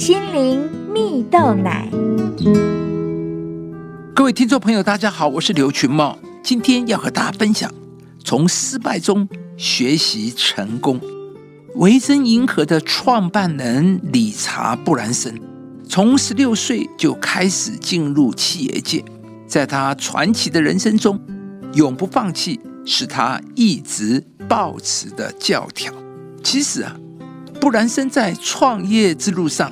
心灵蜜豆奶。各位听众朋友，大家好，我是刘群茂，今天要和大家分享从失败中学习成功。维珍银河的创办人理查布兰森，从十六岁就开始进入企业界，在他传奇的人生中，永不放弃是他一直保持的教条。其实啊，布兰森在创业之路上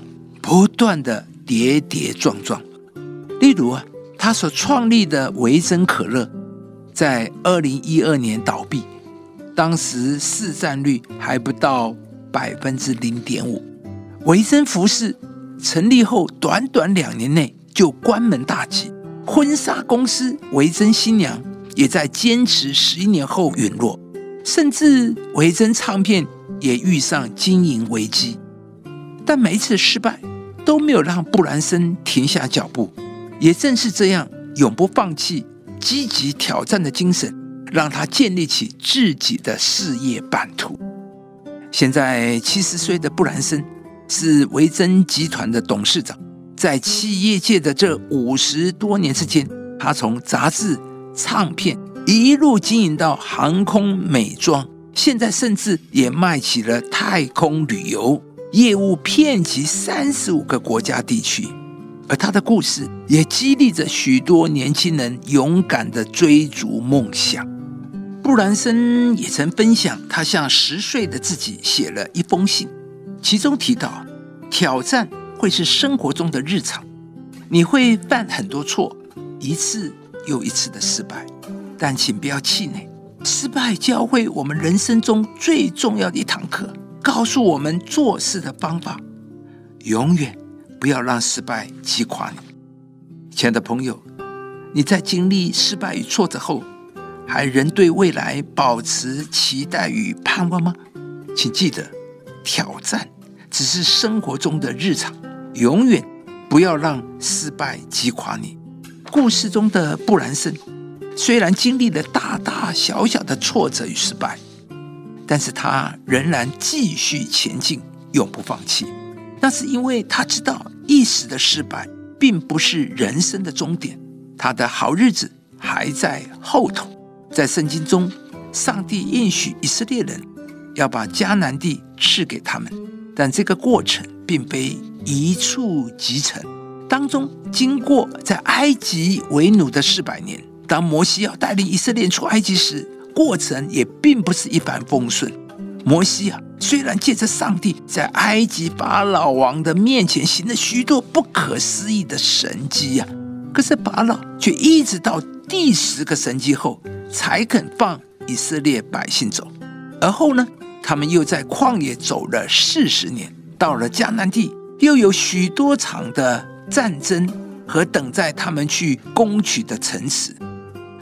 不断的跌跌撞撞，例如啊。他所创立的维珍可乐，在二零一二年倒闭，当时市占率还不到百分之零点五。维珍服饰成立后，短短两年内就关门大吉。婚纱公司维珍新娘也在坚持十一年后陨落，甚至维珍唱片也遇上经营危机。但每一次失败都没有让布兰森停下脚步。也正是这样永不放弃、积极挑战的精神，让他建立起自己的事业版图。现在七十岁的布兰森是维珍集团的董事长，在企业界的这五十多年之间，他从杂志、唱片一路经营到航空美妆，现在甚至也卖起了太空旅游业务，遍及三十五个国家地区。而他的故事也激励着许多年轻人勇敢的追逐梦想。布兰森也曾分享，他向十岁的自己写了一封信，其中提到，挑战会是生活中的日常，你会犯很多错，一次又一次的失败，但请不要气馁，失败教会我们人生中最重要的一堂课，告诉我们做事的方法，永远。不要让失败击垮你，亲爱的朋友。你在经历失败与挫折后，还仍对未来保持期待与盼望吗？请记得，挑战只是生活中的日常，永远不要让失败击垮你。故事中的布兰森虽然经历了大大小小的挫折与失败，但是他仍然继续前进，永不放弃。那是因为他知道一时的失败并不是人生的终点，他的好日子还在后头。在圣经中，上帝应许以色列人要把迦南地赐给他们，但这个过程并非一触即成，当中经过在埃及为奴的四百年。当摩西要带领以色列出埃及时，过程也并不是一帆风顺。摩西啊。虽然借着上帝在埃及法老王的面前行了许多不可思议的神迹呀，可是法老却一直到第十个神迹后才肯放以色列百姓走。而后呢，他们又在旷野走了四十年，到了迦南地，又有许多场的战争和等待他们去攻取的城池。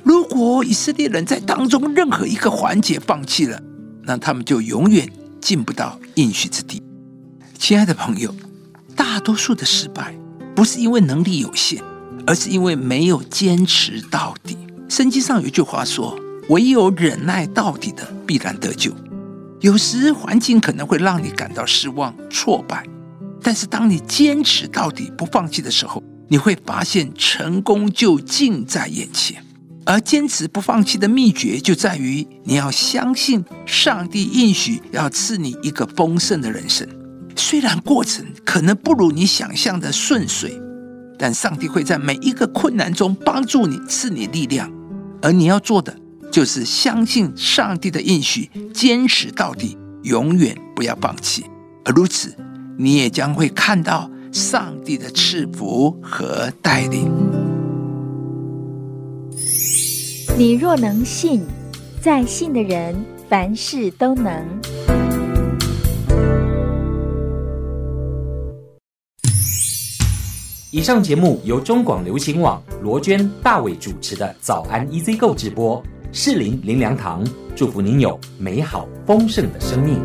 如果以色列人在当中任何一个环节放弃了，那他们就永远。进不到应许之地，亲爱的朋友，大多数的失败不是因为能力有限，而是因为没有坚持到底。圣经上有句话说：“唯有忍耐到底的，必然得救。”有时环境可能会让你感到失望、挫败，但是当你坚持到底、不放弃的时候，你会发现成功就近在眼前。而坚持不放弃的秘诀就在于，你要相信上帝应许要赐你一个丰盛的人生。虽然过程可能不如你想象的顺遂，但上帝会在每一个困难中帮助你，赐你力量。而你要做的就是相信上帝的应许，坚持到底，永远不要放弃。而如此，你也将会看到上帝的赐福和带领。你若能信，在信的人凡事都能。以上节目由中广流行网罗娟、大伟主持的《早安 EZ 购》直播，适林林良堂祝福您有美好丰盛的生命。